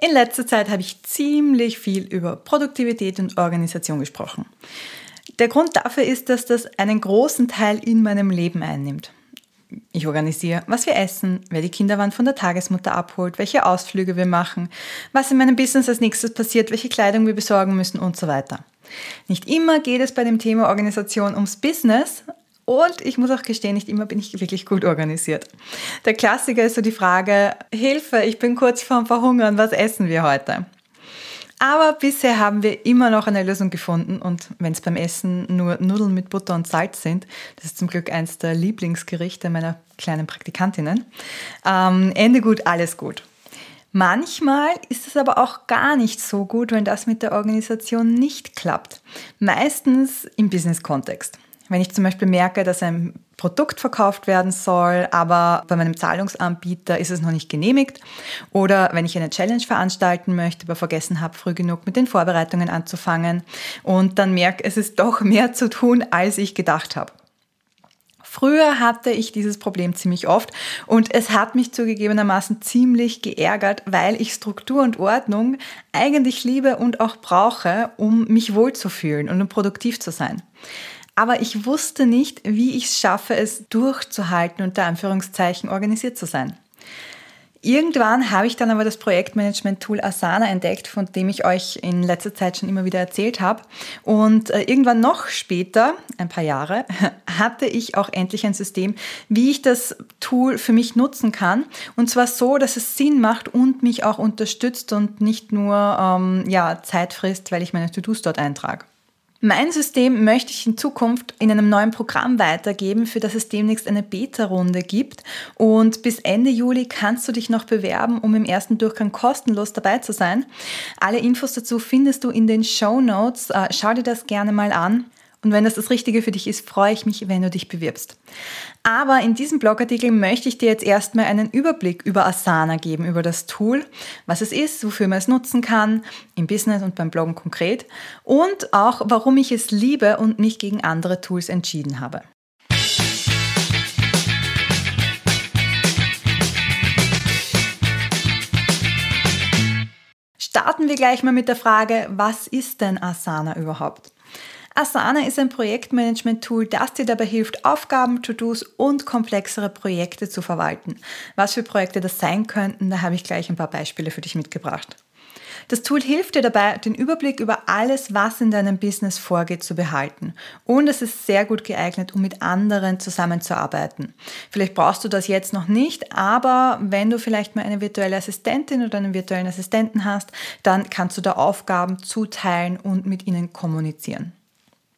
In letzter Zeit habe ich ziemlich viel über Produktivität und Organisation gesprochen. Der Grund dafür ist, dass das einen großen Teil in meinem Leben einnimmt. Ich organisiere, was wir essen, wer die Kinderwand von der Tagesmutter abholt, welche Ausflüge wir machen, was in meinem Business als nächstes passiert, welche Kleidung wir besorgen müssen und so weiter. Nicht immer geht es bei dem Thema Organisation ums Business, und ich muss auch gestehen, nicht immer bin ich wirklich gut organisiert. Der Klassiker ist so die Frage, Hilfe, ich bin kurz vorm Verhungern, was essen wir heute? Aber bisher haben wir immer noch eine Lösung gefunden und wenn es beim Essen nur Nudeln mit Butter und Salz sind, das ist zum Glück eins der Lieblingsgerichte meiner kleinen Praktikantinnen, ähm, Ende gut, alles gut. Manchmal ist es aber auch gar nicht so gut, wenn das mit der Organisation nicht klappt. Meistens im Business-Kontext. Wenn ich zum Beispiel merke, dass ein Produkt verkauft werden soll, aber bei meinem Zahlungsanbieter ist es noch nicht genehmigt. Oder wenn ich eine Challenge veranstalten möchte, aber vergessen habe, früh genug mit den Vorbereitungen anzufangen und dann merke, es ist doch mehr zu tun, als ich gedacht habe. Früher hatte ich dieses Problem ziemlich oft und es hat mich zugegebenermaßen ziemlich geärgert, weil ich Struktur und Ordnung eigentlich liebe und auch brauche, um mich wohlzufühlen und um produktiv zu sein aber ich wusste nicht, wie ich es schaffe, es durchzuhalten, unter Anführungszeichen organisiert zu sein. Irgendwann habe ich dann aber das Projektmanagement-Tool Asana entdeckt, von dem ich euch in letzter Zeit schon immer wieder erzählt habe. Und äh, irgendwann noch später, ein paar Jahre, hatte ich auch endlich ein System, wie ich das Tool für mich nutzen kann. Und zwar so, dass es Sinn macht und mich auch unterstützt und nicht nur ähm, ja, Zeit frisst, weil ich meine To-Dos dort eintrage. Mein System möchte ich in Zukunft in einem neuen Programm weitergeben, für das es demnächst eine Beta-Runde gibt. Und bis Ende Juli kannst du dich noch bewerben, um im ersten Durchgang kostenlos dabei zu sein. Alle Infos dazu findest du in den Show Notes. Äh, schau dir das gerne mal an. Und wenn das das Richtige für dich ist, freue ich mich, wenn du dich bewirbst. Aber in diesem Blogartikel möchte ich dir jetzt erstmal einen Überblick über Asana geben, über das Tool, was es ist, wofür man es nutzen kann, im Business und beim Bloggen konkret und auch, warum ich es liebe und mich gegen andere Tools entschieden habe. Starten wir gleich mal mit der Frage, was ist denn Asana überhaupt? Asana ist ein Projektmanagement-Tool, das dir dabei hilft, Aufgaben, To-Dos und komplexere Projekte zu verwalten. Was für Projekte das sein könnten, da habe ich gleich ein paar Beispiele für dich mitgebracht. Das Tool hilft dir dabei, den Überblick über alles, was in deinem Business vorgeht, zu behalten. Und es ist sehr gut geeignet, um mit anderen zusammenzuarbeiten. Vielleicht brauchst du das jetzt noch nicht, aber wenn du vielleicht mal eine virtuelle Assistentin oder einen virtuellen Assistenten hast, dann kannst du da Aufgaben zuteilen und mit ihnen kommunizieren.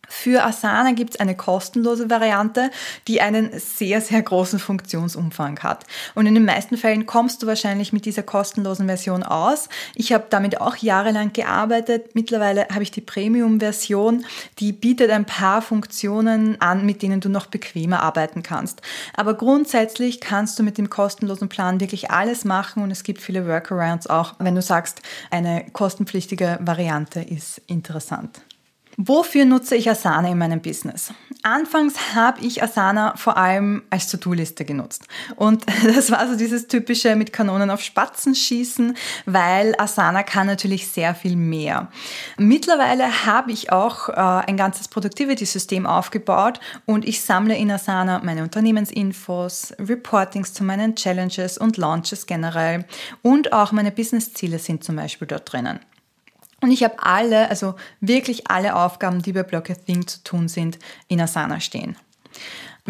Für Asana gibt es eine kostenlose Variante, die einen sehr, sehr großen Funktionsumfang hat. Und in den meisten Fällen kommst du wahrscheinlich mit dieser kostenlosen Version aus. Ich habe damit auch jahrelang gearbeitet. Mittlerweile habe ich die Premium-Version, die bietet ein paar Funktionen an, mit denen du noch bequemer arbeiten kannst. Aber grundsätzlich kannst du mit dem kostenlosen Plan wirklich alles machen und es gibt viele Workarounds auch, wenn du sagst, eine kostenpflichtige Variante ist interessant. Wofür nutze ich Asana in meinem Business? Anfangs habe ich Asana vor allem als To-Do-Liste genutzt. Und das war so dieses typische mit Kanonen auf Spatzen schießen, weil Asana kann natürlich sehr viel mehr. Mittlerweile habe ich auch äh, ein ganzes Productivity-System aufgebaut und ich sammle in Asana meine Unternehmensinfos, Reportings zu meinen Challenges und Launches generell und auch meine Business-Ziele sind zum Beispiel dort drinnen. Und ich habe alle, also wirklich alle Aufgaben, die bei Block a Thing zu tun sind, in Asana stehen.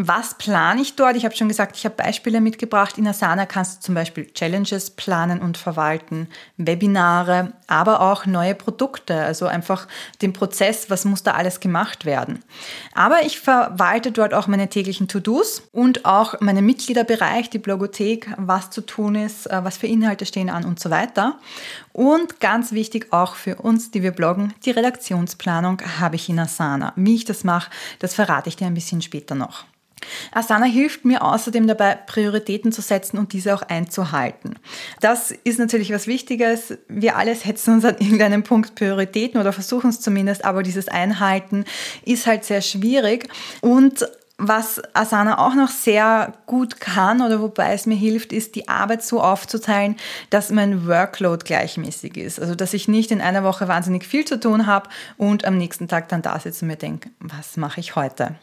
Was plane ich dort? Ich habe schon gesagt, ich habe Beispiele mitgebracht. In Asana kannst du zum Beispiel Challenges planen und verwalten, Webinare, aber auch neue Produkte, also einfach den Prozess, was muss da alles gemacht werden. Aber ich verwalte dort auch meine täglichen To-Dos und auch meinen Mitgliederbereich, die Blogothek, was zu tun ist, äh, was für Inhalte stehen an und so weiter. Und ganz wichtig auch für uns, die wir bloggen, die Redaktionsplanung habe ich in Asana. Wie ich das mache, das verrate ich dir ein bisschen später noch. Asana hilft mir außerdem dabei, Prioritäten zu setzen und diese auch einzuhalten. Das ist natürlich was Wichtiges. Wir alle setzen uns an irgendeinem Punkt Prioritäten oder versuchen es zumindest, aber dieses Einhalten ist halt sehr schwierig und Was Asana auch noch sehr gut kann oder wobei es mir hilft, ist die Arbeit so aufzuteilen, dass mein Workload gleichmäßig ist. Also dass ich nicht in einer Woche wahnsinnig viel zu tun habe und am nächsten Tag dann da sitze und mir denke, was mache ich heute?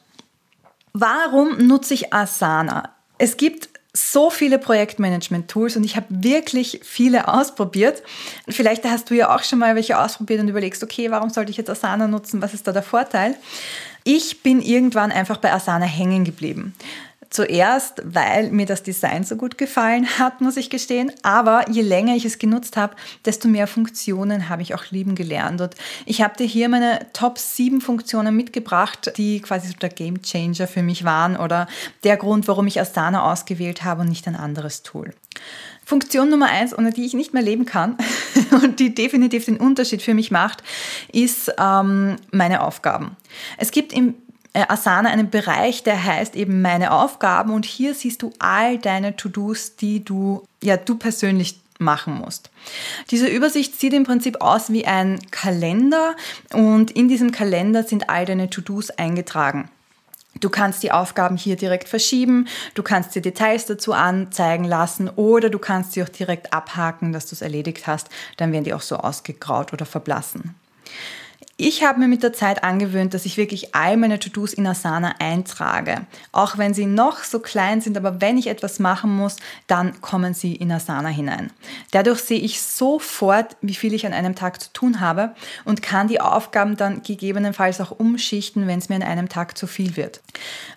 Warum nutze ich Asana? Es gibt so viele Projektmanagement-Tools und ich habe wirklich viele ausprobiert. Vielleicht hast du ja auch schon mal welche ausprobiert und überlegst, okay, warum sollte ich jetzt Asana nutzen? Was ist da der Vorteil? Ich bin irgendwann einfach bei Asana hängen geblieben. Zuerst, weil mir das Design so gut gefallen hat, muss ich gestehen. Aber je länger ich es genutzt habe, desto mehr Funktionen habe ich auch lieben gelernt. Und ich habe dir hier meine Top 7 Funktionen mitgebracht, die quasi so der Game Changer für mich waren oder der Grund, warum ich Asana ausgewählt habe und nicht ein anderes Tool. Funktion Nummer eins, ohne die ich nicht mehr leben kann und die definitiv den Unterschied für mich macht, ist ähm, meine Aufgaben. Es gibt im äh, Asana einen Bereich, der heißt eben meine Aufgaben und hier siehst du all deine To-Dos, die du, ja, du persönlich machen musst. Diese Übersicht sieht im Prinzip aus wie ein Kalender und in diesem Kalender sind all deine To-Dos eingetragen. Du kannst die Aufgaben hier direkt verschieben, du kannst dir Details dazu anzeigen lassen oder du kannst sie auch direkt abhaken, dass du es erledigt hast. Dann werden die auch so ausgegraut oder verblassen. Ich habe mir mit der Zeit angewöhnt, dass ich wirklich all meine To-Dos in Asana eintrage. Auch wenn sie noch so klein sind, aber wenn ich etwas machen muss, dann kommen sie in Asana hinein. Dadurch sehe ich sofort, wie viel ich an einem Tag zu tun habe und kann die Aufgaben dann gegebenenfalls auch umschichten, wenn es mir an einem Tag zu viel wird.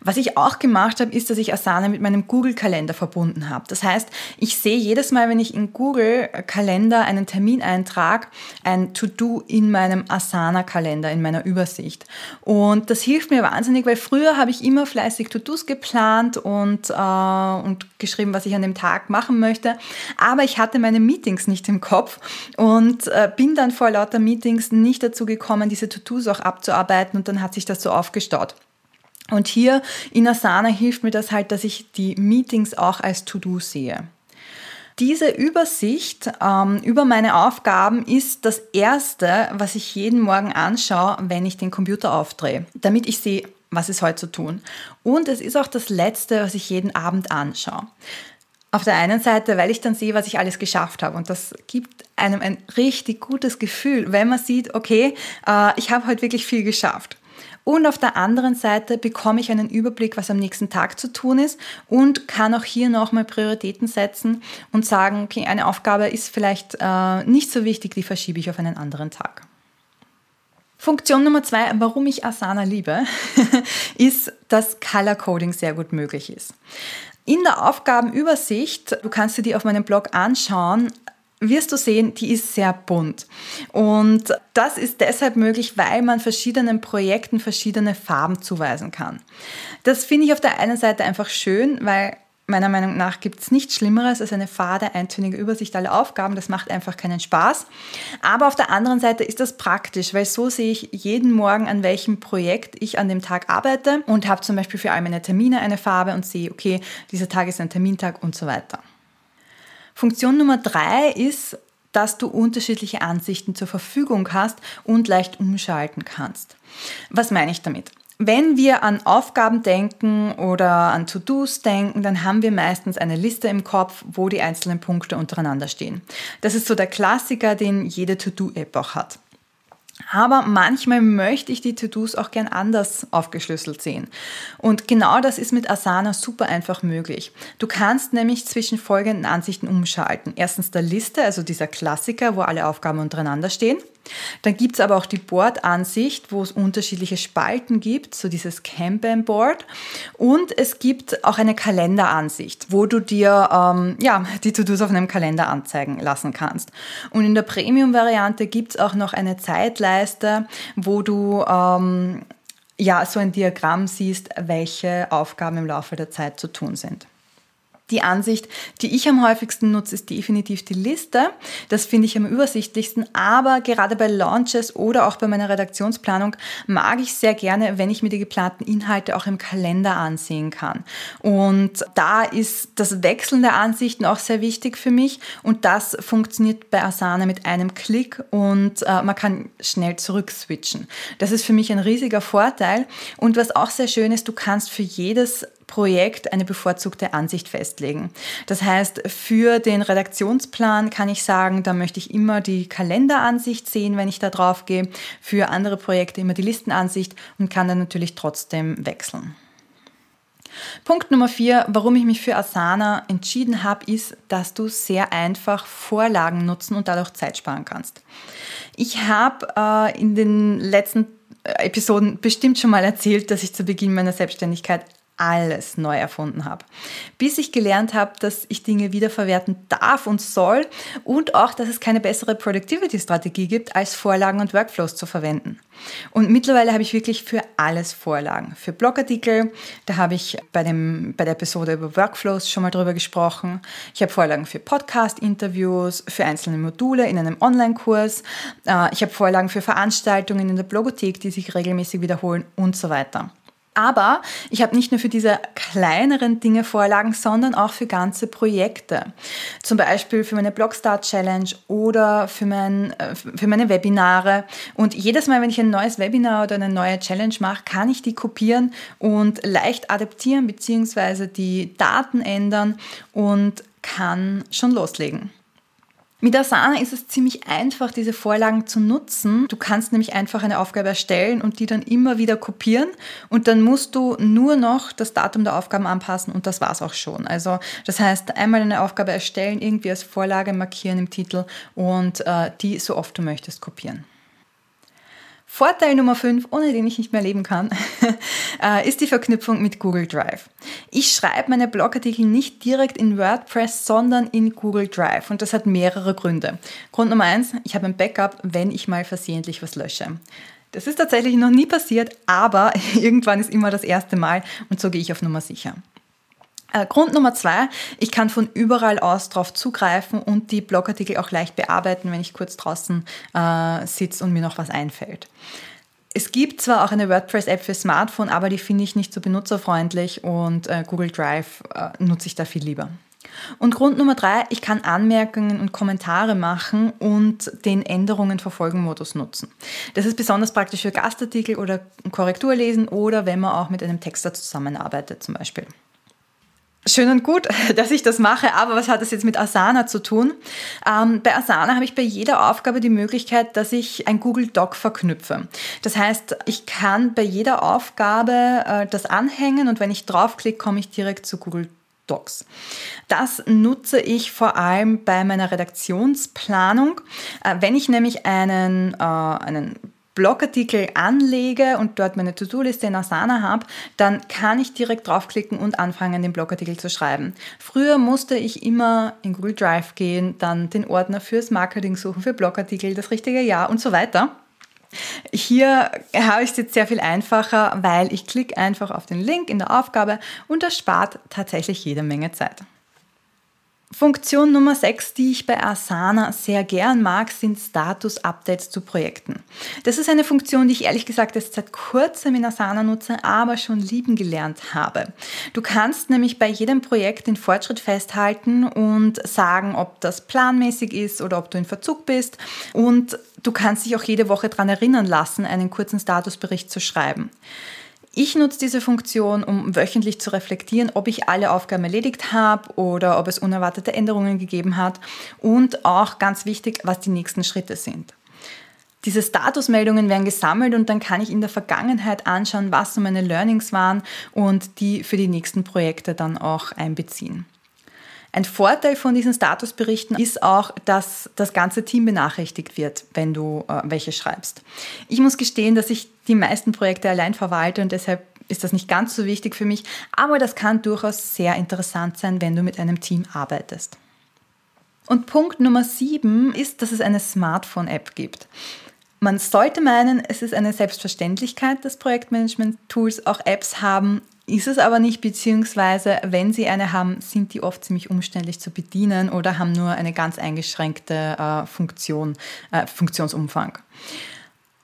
Was ich auch gemacht habe, ist, dass ich Asana mit meinem Google-Kalender verbunden habe. Das heißt, ich sehe jedes Mal, wenn ich in Google-Kalender einen Termin eintrage, ein To-Do in meinem Asana Kalender in meiner Übersicht. Und das hilft mir wahnsinnig, weil früher habe ich immer fleißig To-Dos geplant und, äh, und geschrieben, was ich an dem Tag machen möchte. Aber ich hatte meine Meetings nicht im Kopf und äh, bin dann vor lauter Meetings nicht dazu gekommen, diese To-Dos auch abzuarbeiten und dann hat sich das so aufgestaut. Und hier in Asana hilft mir das halt, dass ich die Meetings auch als To-Do sehe. Diese Übersicht ähm, über meine Aufgaben ist das Erste, was ich jeden Morgen anschaue, wenn ich den Computer aufdrehe, damit ich sehe, was ist heute zu tun. Und es ist auch das Letzte, was ich jeden Abend anschaue. Auf der einen Seite, weil ich dann sehe, was ich alles geschafft habe. Und das gibt einem ein richtig gutes Gefühl, wenn man sieht, okay, äh, ich habe heute wirklich viel geschafft. Und auf der anderen Seite bekomme ich einen Überblick, was am nächsten Tag zu tun ist und kann auch hier nochmal Prioritäten setzen und sagen, okay, eine Aufgabe ist vielleicht äh, nicht so wichtig, die verschiebe ich auf einen anderen Tag. Funktion Nummer zwei, warum ich Asana liebe, ist, dass Color Coding sehr gut möglich ist. In der Aufgabenübersicht, du kannst dir die auf meinem Blog anschauen, wirst du sehen, die ist sehr bunt. Und das ist deshalb möglich, weil man verschiedenen Projekten verschiedene Farben zuweisen kann. Das finde ich auf der einen Seite einfach schön, weil meiner Meinung nach gibt es nichts Schlimmeres als eine fade, eintönige Übersicht aller Aufgaben. Das macht einfach keinen Spaß. Aber auf der anderen Seite ist das praktisch, weil so sehe ich jeden Morgen, an welchem Projekt ich an dem Tag arbeite und habe zum Beispiel für all meine Termine eine Farbe und sehe, okay, dieser Tag ist ein Termintag und so weiter. Funktion Nummer drei ist, dass du unterschiedliche Ansichten zur Verfügung hast und leicht umschalten kannst. Was meine ich damit? Wenn wir an Aufgaben denken oder an To-Dos denken, dann haben wir meistens eine Liste im Kopf, wo die einzelnen Punkte untereinander stehen. Das ist so der Klassiker, den jede To-Do-App auch hat. Aber manchmal möchte ich die To-Dos auch gern anders aufgeschlüsselt sehen. Und genau das ist mit Asana super einfach möglich. Du kannst nämlich zwischen folgenden Ansichten umschalten. Erstens der Liste, also dieser Klassiker, wo alle Aufgaben untereinander stehen. Dann gibt es aber auch die Board-Ansicht, wo es unterschiedliche Spalten gibt, so dieses Kanban-Board. Und es gibt auch eine Kalenderansicht, wo du dir ähm, ja, die To-Dos auf einem Kalender anzeigen lassen kannst. Und in der Premium-Variante gibt es auch noch eine Zeitleiste, wo du ähm, ja, so ein Diagramm siehst, welche Aufgaben im Laufe der Zeit zu tun sind. Die Ansicht, die ich am häufigsten nutze, ist definitiv die Liste. Das finde ich am übersichtlichsten. Aber gerade bei Launches oder auch bei meiner Redaktionsplanung mag ich sehr gerne, wenn ich mir die geplanten Inhalte auch im Kalender ansehen kann. Und da ist das Wechseln der Ansichten auch sehr wichtig für mich. Und das funktioniert bei Asana mit einem Klick und äh, man kann schnell zurückswitchen. Das ist für mich ein riesiger Vorteil. Und was auch sehr schön ist, du kannst für jedes Projekt eine bevorzugte Ansicht festlegen. Das heißt, für den Redaktionsplan kann ich sagen, da möchte ich immer die Kalenderansicht sehen, wenn ich da drauf gehe. Für andere Projekte immer die Listenansicht und kann dann natürlich trotzdem wechseln. Punkt Nummer vier, warum ich mich für Asana entschieden habe, ist, dass du sehr einfach Vorlagen nutzen und dadurch Zeit sparen kannst. Ich habe äh, in den letzten Episoden bestimmt schon mal erzählt, dass ich zu Beginn meiner Selbstständigkeit alles neu erfunden habe. Bis ich gelernt habe, dass ich Dinge wiederverwerten darf und soll und auch, dass es keine bessere Productivity-Strategie gibt, als Vorlagen und Workflows zu verwenden. Und mittlerweile habe ich wirklich für alles Vorlagen. Für Blogartikel, da habe ich bei, dem, bei der Episode über Workflows schon mal drüber gesprochen. Ich habe Vorlagen für Podcast-Interviews, für einzelne Module in einem Online-Kurs. Äh, ich habe Vorlagen für Veranstaltungen in der Blogothek, die sich regelmäßig wiederholen und so weiter. Aber ich habe nicht nur für diese kleineren Dinge Vorlagen, sondern auch für ganze Projekte. Zum Beispiel für meine Blogstart Challenge oder für, mein, äh, für meine Webinare. Und jedes Mal, wenn ich ein neues Webinar oder eine neue Challenge mache, kann ich die kopieren und leicht adaptieren bzw. die Daten ändern und kann schon loslegen. Mit Asana ist es ziemlich einfach, diese Vorlagen zu nutzen. Du kannst nämlich einfach eine Aufgabe erstellen und die dann immer wieder kopieren und dann musst du nur noch das Datum der Aufgaben anpassen und das war's auch schon. Also das heißt, einmal eine Aufgabe erstellen, irgendwie als Vorlage markieren im Titel und äh, die so oft du möchtest kopieren. Vorteil Nummer 5, ohne den ich nicht mehr leben kann, äh, ist die Verknüpfung mit Google Drive. Ich schreibe meine Blogartikel nicht direkt in WordPress, sondern in Google Drive und das hat mehrere Gründe. Grund Nummer 1, ich habe ein Backup, wenn ich mal versehentlich was lösche. Das ist tatsächlich noch nie passiert, aber irgendwann ist immer das erste Mal und so gehe ich auf Nummer sicher. Äh, Grund Nummer zwei, ich kann von überall aus drauf zugreifen und die Blogartikel auch leicht bearbeiten, wenn ich kurz draußen äh, sitze und mir noch was einfällt. Es gibt zwar auch eine WordPress-App für Smartphone, aber die finde ich nicht so benutzerfreundlich und äh, Google Drive äh, nutze ich da viel lieber. Und Grund Nummer drei, ich kann Anmerkungen und Kommentare machen und den Änderungen verfolgen Modus nutzen. Das ist besonders praktisch für Gastartikel oder Korrektur lesen oder wenn man auch mit einem Texter zusammenarbeitet zum Beispiel schön und gut, dass ich das mache, aber was hat das jetzt mit Asana zu tun? Ähm, bei Asana habe ich bei jeder Aufgabe die Möglichkeit, dass ich ein Google Doc verknüpfe. Das heißt, ich kann bei jeder Aufgabe äh, das anhängen und wenn ich draufklicke, komme ich direkt zu Google Docs. Das nutze ich vor allem bei meiner Redaktionsplanung. Äh, wenn ich nämlich einen, äh, einen Blogartikel anlege und dort meine To-Do-Liste in Asana habe, dann kann ich direkt draufklicken und anfangen, den Blogartikel zu schreiben. Früher musste ich immer in Google Drive gehen, dann den Ordner fürs Marketing suchen, für Blogartikel, das richtige Jahr und so weiter. Hier habe ich es jetzt sehr viel einfacher, weil ich klicke einfach auf den Link in der Aufgabe und das spart tatsächlich jede Menge Zeit. Funktion Nummer 6, die ich bei Asana sehr gern mag, sind Status-Updates zu Projekten. Das ist eine Funktion, die ich ehrlich gesagt erst seit kurzem in Asana nutze, aber schon lieben gelernt habe. Du kannst nämlich bei jedem Projekt den Fortschritt festhalten und sagen, ob das planmäßig ist oder ob du in Verzug bist. Und du kannst dich auch jede Woche daran erinnern lassen, einen kurzen Statusbericht zu schreiben. Ich nutze diese Funktion, um wöchentlich zu reflektieren, ob ich alle Aufgaben erledigt habe oder ob es unerwartete Änderungen gegeben hat und auch ganz wichtig, was die nächsten Schritte sind. Diese Statusmeldungen werden gesammelt und dann kann ich in der Vergangenheit anschauen, was so meine Learnings waren und die für die nächsten Projekte dann auch einbeziehen. Ein Vorteil von diesen Statusberichten ist auch, dass das ganze Team benachrichtigt wird, wenn du äh, welche schreibst. Ich muss gestehen, dass ich die meisten Projekte allein verwalte und deshalb ist das nicht ganz so wichtig für mich, aber das kann durchaus sehr interessant sein, wenn du mit einem Team arbeitest. Und Punkt Nummer sieben ist, dass es eine Smartphone-App gibt. Man sollte meinen, es ist eine Selbstverständlichkeit, dass Projektmanagement-Tools auch Apps haben, ist es aber nicht, beziehungsweise wenn Sie eine haben, sind die oft ziemlich umständlich zu bedienen oder haben nur eine ganz eingeschränkte äh, Funktion, äh, Funktionsumfang.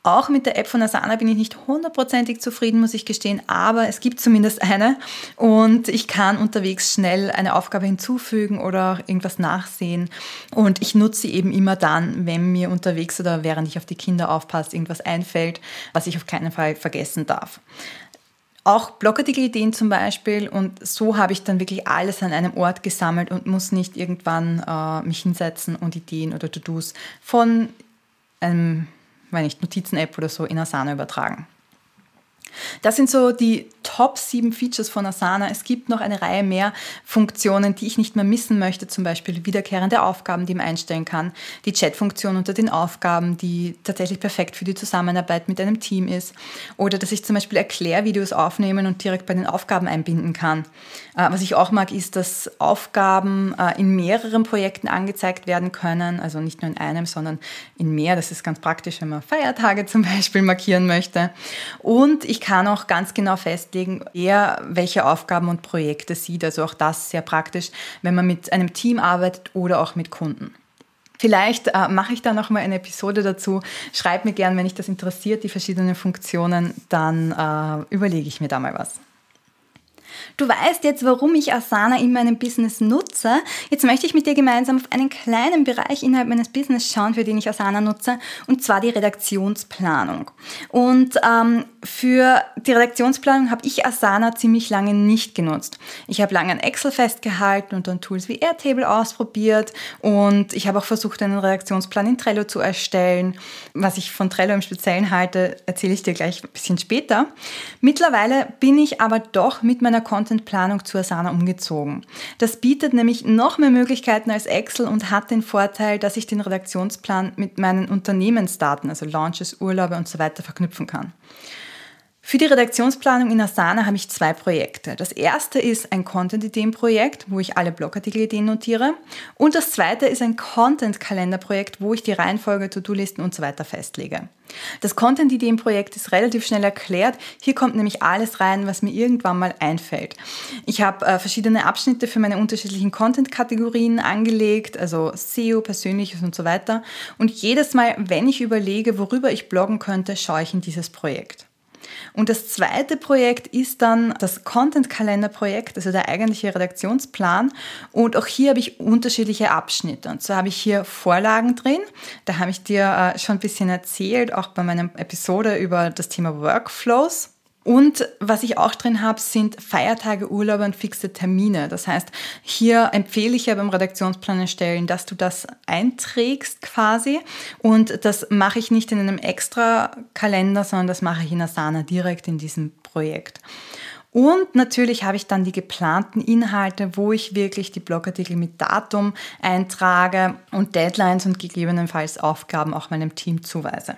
Auch mit der App von Asana bin ich nicht hundertprozentig zufrieden, muss ich gestehen, aber es gibt zumindest eine und ich kann unterwegs schnell eine Aufgabe hinzufügen oder irgendwas nachsehen und ich nutze sie eben immer dann, wenn mir unterwegs oder während ich auf die Kinder aufpasse, irgendwas einfällt, was ich auf keinen Fall vergessen darf. Auch Blogartikel-Ideen zum Beispiel und so habe ich dann wirklich alles an einem Ort gesammelt und muss nicht irgendwann äh, mich hinsetzen und Ideen oder To-Dos von einem wenn nicht Notizen-App oder so in Asana übertragen. Das sind so die Top 7 Features von Asana. Es gibt noch eine Reihe mehr Funktionen, die ich nicht mehr missen möchte, zum Beispiel wiederkehrende Aufgaben, die man einstellen kann, die Chat-Funktion unter den Aufgaben, die tatsächlich perfekt für die Zusammenarbeit mit einem Team ist, oder dass ich zum Beispiel Erklärvideos aufnehmen und direkt bei den Aufgaben einbinden kann. Äh, was ich auch mag, ist, dass Aufgaben äh, in mehreren Projekten angezeigt werden können, also nicht nur in einem, sondern in mehr. Das ist ganz praktisch, wenn man Feiertage zum Beispiel markieren möchte. Und ich kann auch ganz genau festlegen, wer welche Aufgaben und Projekte sieht. Also auch das sehr praktisch, wenn man mit einem Team arbeitet oder auch mit Kunden. Vielleicht äh, mache ich da noch mal eine Episode dazu. Schreib mir gern, wenn dich das interessiert, die verschiedenen Funktionen, dann äh, überlege ich mir da mal was. Du weißt jetzt, warum ich Asana in meinem Business nutze. Jetzt möchte ich mit dir gemeinsam auf einen kleinen Bereich innerhalb meines Business schauen, für den ich Asana nutze, und zwar die Redaktionsplanung. Und ähm, für die Redaktionsplanung habe ich Asana ziemlich lange nicht genutzt. Ich habe lange an Excel festgehalten und dann Tools wie Airtable ausprobiert und ich habe auch versucht, einen Redaktionsplan in Trello zu erstellen. Was ich von Trello im Speziellen halte, erzähle ich dir gleich ein bisschen später. Mittlerweile bin ich aber doch mit meiner Contentplanung zu Asana umgezogen. Das bietet nämlich noch mehr Möglichkeiten als Excel und hat den Vorteil, dass ich den Redaktionsplan mit meinen Unternehmensdaten, also Launches, Urlaube und so weiter verknüpfen kann. Für die Redaktionsplanung in Asana habe ich zwei Projekte. Das erste ist ein Content-Ideen-Projekt, wo ich alle Blogartikel-Ideen notiere. Und das zweite ist ein Content-Kalender-Projekt, wo ich die Reihenfolge, To-Do-Listen und so weiter festlege. Das Content-Ideen-Projekt ist relativ schnell erklärt. Hier kommt nämlich alles rein, was mir irgendwann mal einfällt. Ich habe äh, verschiedene Abschnitte für meine unterschiedlichen Content-Kategorien angelegt, also SEO, Persönliches und so weiter. Und jedes Mal, wenn ich überlege, worüber ich bloggen könnte, schaue ich in dieses Projekt. Und das zweite Projekt ist dann das Content-Kalender-Projekt, also der eigentliche Redaktionsplan. Und auch hier habe ich unterschiedliche Abschnitte. Und zwar habe ich hier Vorlagen drin. Da habe ich dir äh, schon ein bisschen erzählt, auch bei meiner Episode über das Thema Workflows. Und was ich auch drin habe, sind Feiertage, Urlaube und fixe Termine. Das heißt, hier empfehle ich ja beim Redaktionsplan erstellen, dass du das einträgst quasi. Und das mache ich nicht in einem extra Kalender, sondern das mache ich in Asana direkt in diesem Projekt. Und natürlich habe ich dann die geplanten Inhalte, wo ich wirklich die Blogartikel mit Datum eintrage und Deadlines und gegebenenfalls Aufgaben auch meinem Team zuweise.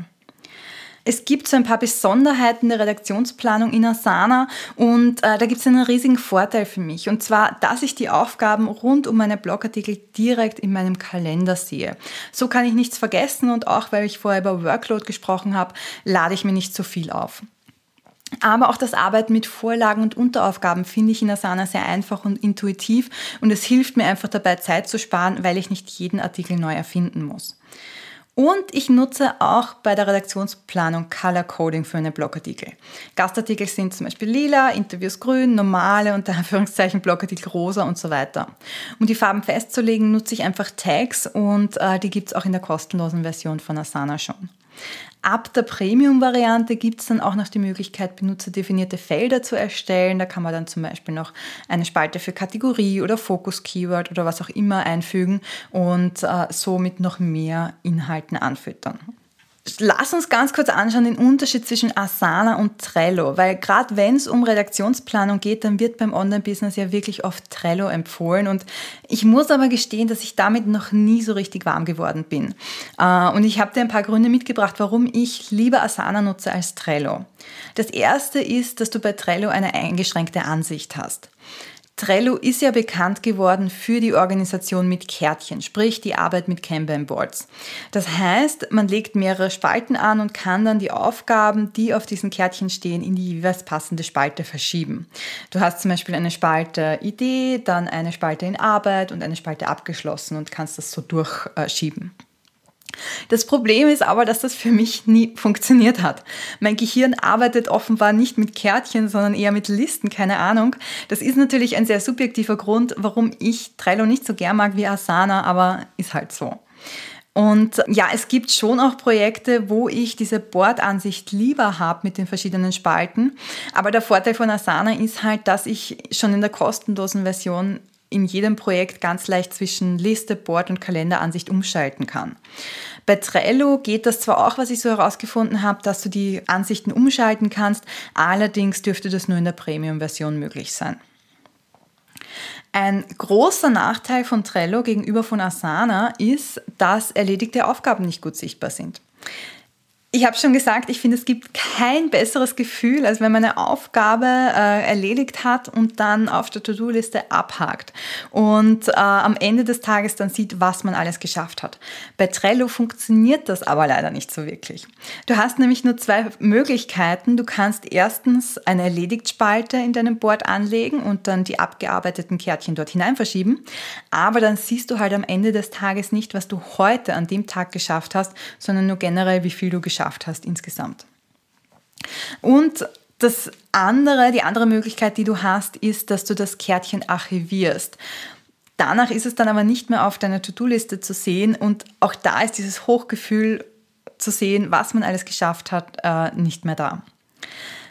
Es gibt so ein paar Besonderheiten der Redaktionsplanung in Asana und äh, da gibt es einen riesigen Vorteil für mich. Und zwar, dass ich die Aufgaben rund um meine Blogartikel direkt in meinem Kalender sehe. So kann ich nichts vergessen und auch weil ich vorher über Workload gesprochen habe, lade ich mir nicht so viel auf. Aber auch das Arbeiten mit Vorlagen und Unteraufgaben finde ich in Asana sehr einfach und intuitiv und es hilft mir einfach dabei, Zeit zu sparen, weil ich nicht jeden Artikel neu erfinden muss. Und ich nutze auch bei der Redaktionsplanung Color Coding für meine Blogartikel. Gastartikel sind zum Beispiel lila, Interviews grün, normale und Anführungszeichen Blogartikel rosa und so weiter. Um die Farben festzulegen, nutze ich einfach Tags und äh, die gibt es auch in der kostenlosen Version von Asana schon. Ab der Premium-Variante gibt es dann auch noch die Möglichkeit, benutzerdefinierte Felder zu erstellen. Da kann man dann zum Beispiel noch eine Spalte für Kategorie oder Fokus-Keyword oder was auch immer einfügen und äh, somit noch mehr Inhalten anfüttern. Lass uns ganz kurz anschauen den Unterschied zwischen Asana und Trello, weil gerade wenn es um Redaktionsplanung geht, dann wird beim Online-Business ja wirklich oft Trello empfohlen und ich muss aber gestehen, dass ich damit noch nie so richtig warm geworden bin. Äh, und ich habe dir ein paar Gründe mitgebracht, warum ich lieber Asana nutze als Trello. Das erste ist, dass du bei Trello eine eingeschränkte Ansicht hast. Trello ist ja bekannt geworden für die Organisation mit Kärtchen, sprich die Arbeit mit Kanban Boards. Das heißt, man legt mehrere Spalten an und kann dann die Aufgaben, die auf diesen Kärtchen stehen, in die jeweils passende Spalte verschieben. Du hast zum Beispiel eine Spalte Idee, dann eine Spalte in Arbeit und eine Spalte abgeschlossen und kannst das so durchschieben. Das Problem ist aber, dass das für mich nie funktioniert hat. Mein Gehirn arbeitet offenbar nicht mit Kärtchen, sondern eher mit Listen, keine Ahnung. Das ist natürlich ein sehr subjektiver Grund, warum ich Trello nicht so gern mag wie Asana, aber ist halt so. Und ja, es gibt schon auch Projekte, wo ich diese Bordansicht lieber habe mit den verschiedenen Spalten. Aber der Vorteil von Asana ist halt, dass ich schon in der kostenlosen Version in jedem Projekt ganz leicht zwischen Liste, Board und Kalenderansicht umschalten kann. Bei Trello geht das zwar auch, was ich so herausgefunden habe, dass du die Ansichten umschalten kannst, allerdings dürfte das nur in der Premium-Version möglich sein. Ein großer Nachteil von Trello gegenüber von Asana ist, dass erledigte Aufgaben nicht gut sichtbar sind. Ich habe schon gesagt, ich finde, es gibt kein besseres Gefühl, als wenn man eine Aufgabe äh, erledigt hat und dann auf der To-Do-Liste abhakt und äh, am Ende des Tages dann sieht, was man alles geschafft hat. Bei Trello funktioniert das aber leider nicht so wirklich. Du hast nämlich nur zwei Möglichkeiten. Du kannst erstens eine Erledigt-Spalte in deinem Board anlegen und dann die abgearbeiteten Kärtchen dort hinein verschieben, aber dann siehst du halt am Ende des Tages nicht, was du heute an dem Tag geschafft hast, sondern nur generell, wie viel du geschafft hast geschafft hast insgesamt. Und das andere, die andere Möglichkeit, die du hast, ist, dass du das Kärtchen archivierst. Danach ist es dann aber nicht mehr auf deiner To-Do-Liste zu sehen und auch da ist dieses Hochgefühl zu sehen, was man alles geschafft hat, äh, nicht mehr da.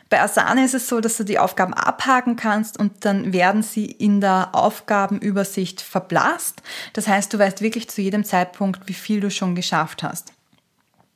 Bei Asana ist es so, dass du die Aufgaben abhaken kannst und dann werden sie in der Aufgabenübersicht verblasst. Das heißt, du weißt wirklich zu jedem Zeitpunkt, wie viel du schon geschafft hast.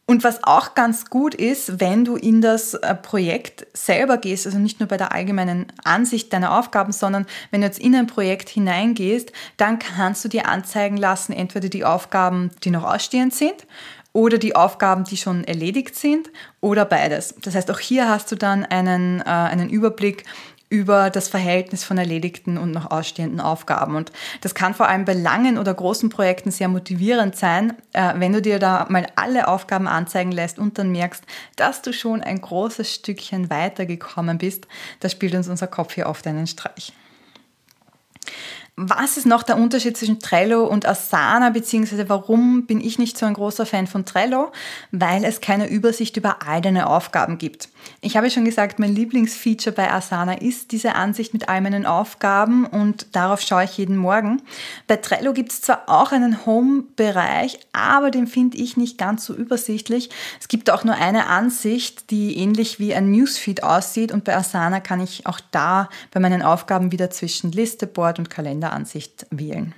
Und was auch ganz gut ist, wenn du in das äh, Projekt selber gehst, also nicht nur bei der allgemeinen Ansicht deiner Aufgaben, sondern wenn du jetzt in ein Projekt hineingehst, dann kannst du dir anzeigen lassen, entweder die Aufgaben, die noch ausstehend sind, oder die Aufgaben, die schon erledigt sind, oder beides. Das heißt, auch hier hast du dann einen, äh, einen Überblick, über das Verhältnis von erledigten und noch ausstehenden Aufgaben. Und das kann vor allem bei langen oder großen Projekten sehr motivierend sein, äh, wenn du dir da mal alle Aufgaben anzeigen lässt und dann merkst, dass du schon ein großes Stückchen weitergekommen bist. Da spielt uns unser Kopf hier oft einen Streich. Was ist noch der Unterschied zwischen Trello und Asana, beziehungsweise warum bin ich nicht so ein großer Fan von Trello? Weil es keine Übersicht über all deine Aufgaben gibt. Ich habe schon gesagt, mein Lieblingsfeature bei Asana ist diese Ansicht mit all meinen Aufgaben und darauf schaue ich jeden Morgen. Bei Trello gibt es zwar auch einen Home-Bereich, aber den finde ich nicht ganz so übersichtlich. Es gibt auch nur eine Ansicht, die ähnlich wie ein Newsfeed aussieht und bei Asana kann ich auch da bei meinen Aufgaben wieder zwischen Liste, Board und Kalenderansicht wählen.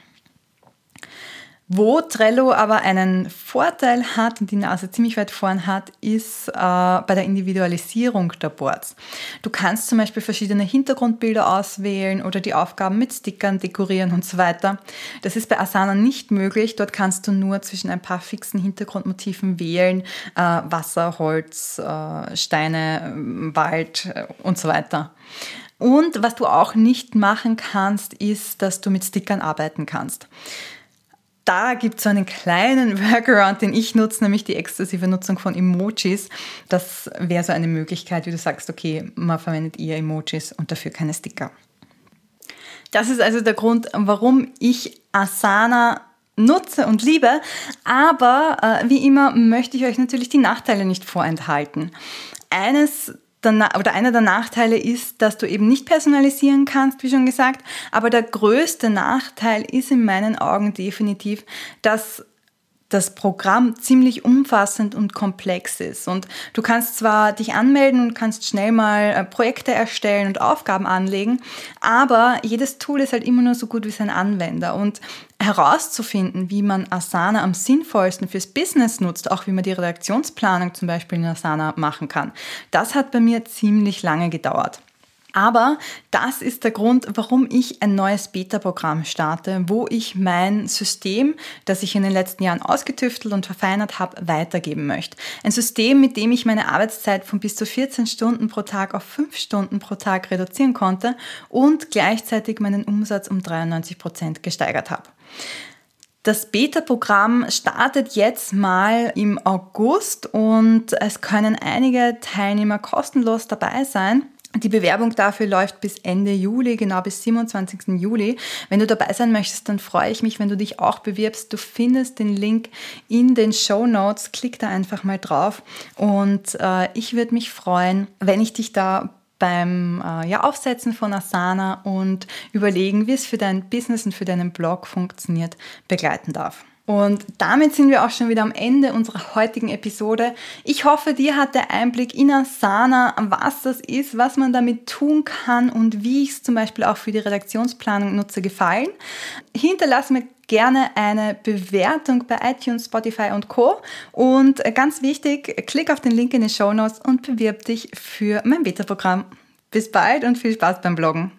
Wo Trello aber einen Vorteil hat und die Nase ziemlich weit vorn hat, ist äh, bei der Individualisierung der Boards. Du kannst zum Beispiel verschiedene Hintergrundbilder auswählen oder die Aufgaben mit Stickern dekorieren und so weiter. Das ist bei Asana nicht möglich. Dort kannst du nur zwischen ein paar fixen Hintergrundmotiven wählen. Äh, Wasser, Holz, äh, Steine, Wald äh, und so weiter. Und was du auch nicht machen kannst, ist, dass du mit Stickern arbeiten kannst da gibt es so einen kleinen Workaround, den ich nutze, nämlich die exzessive Nutzung von Emojis. Das wäre so eine Möglichkeit, wie du sagst, okay, man verwendet eher Emojis und dafür keine Sticker. Das ist also der Grund, warum ich Asana nutze und liebe. Aber äh, wie immer möchte ich euch natürlich die Nachteile nicht vorenthalten. Eines oder einer der Nachteile ist, dass du eben nicht personalisieren kannst, wie schon gesagt. Aber der größte Nachteil ist in meinen Augen definitiv, dass das Programm ziemlich umfassend und komplex ist. Und du kannst zwar dich anmelden und kannst schnell mal äh, Projekte erstellen und Aufgaben anlegen, aber jedes Tool ist halt immer nur so gut wie sein Anwender. Und herauszufinden, wie man Asana am sinnvollsten fürs Business nutzt, auch wie man die Redaktionsplanung zum Beispiel in Asana machen kann, das hat bei mir ziemlich lange gedauert. Aber das ist der Grund, warum ich ein neues Beta-Programm starte, wo ich mein System, das ich in den letzten Jahren ausgetüftelt und verfeinert habe, weitergeben möchte. Ein System, mit dem ich meine Arbeitszeit von bis zu 14 Stunden pro Tag auf 5 Stunden pro Tag reduzieren konnte und gleichzeitig meinen Umsatz um 93 Prozent gesteigert habe. Das Beta-Programm startet jetzt mal im August und es können einige Teilnehmer kostenlos dabei sein. Die Bewerbung dafür läuft bis Ende Juli, genau bis 27. Juli. Wenn du dabei sein möchtest, dann freue ich mich, wenn du dich auch bewirbst. Du findest den Link in den Show Notes. Klick da einfach mal drauf und äh, ich würde mich freuen, wenn ich dich da beim äh, ja, Aufsetzen von Asana und überlegen, wie es für dein Business und für deinen Blog funktioniert, begleiten darf. Und damit sind wir auch schon wieder am Ende unserer heutigen Episode. Ich hoffe, dir hat der Einblick in Asana, was das ist, was man damit tun kann und wie ich es zum Beispiel auch für die Redaktionsplanung nutze, gefallen. Hinterlass mir gerne eine Bewertung bei iTunes, Spotify und Co. Und ganz wichtig, klick auf den Link in den Show Notes und bewirb dich für mein Beta-Programm. Bis bald und viel Spaß beim Bloggen.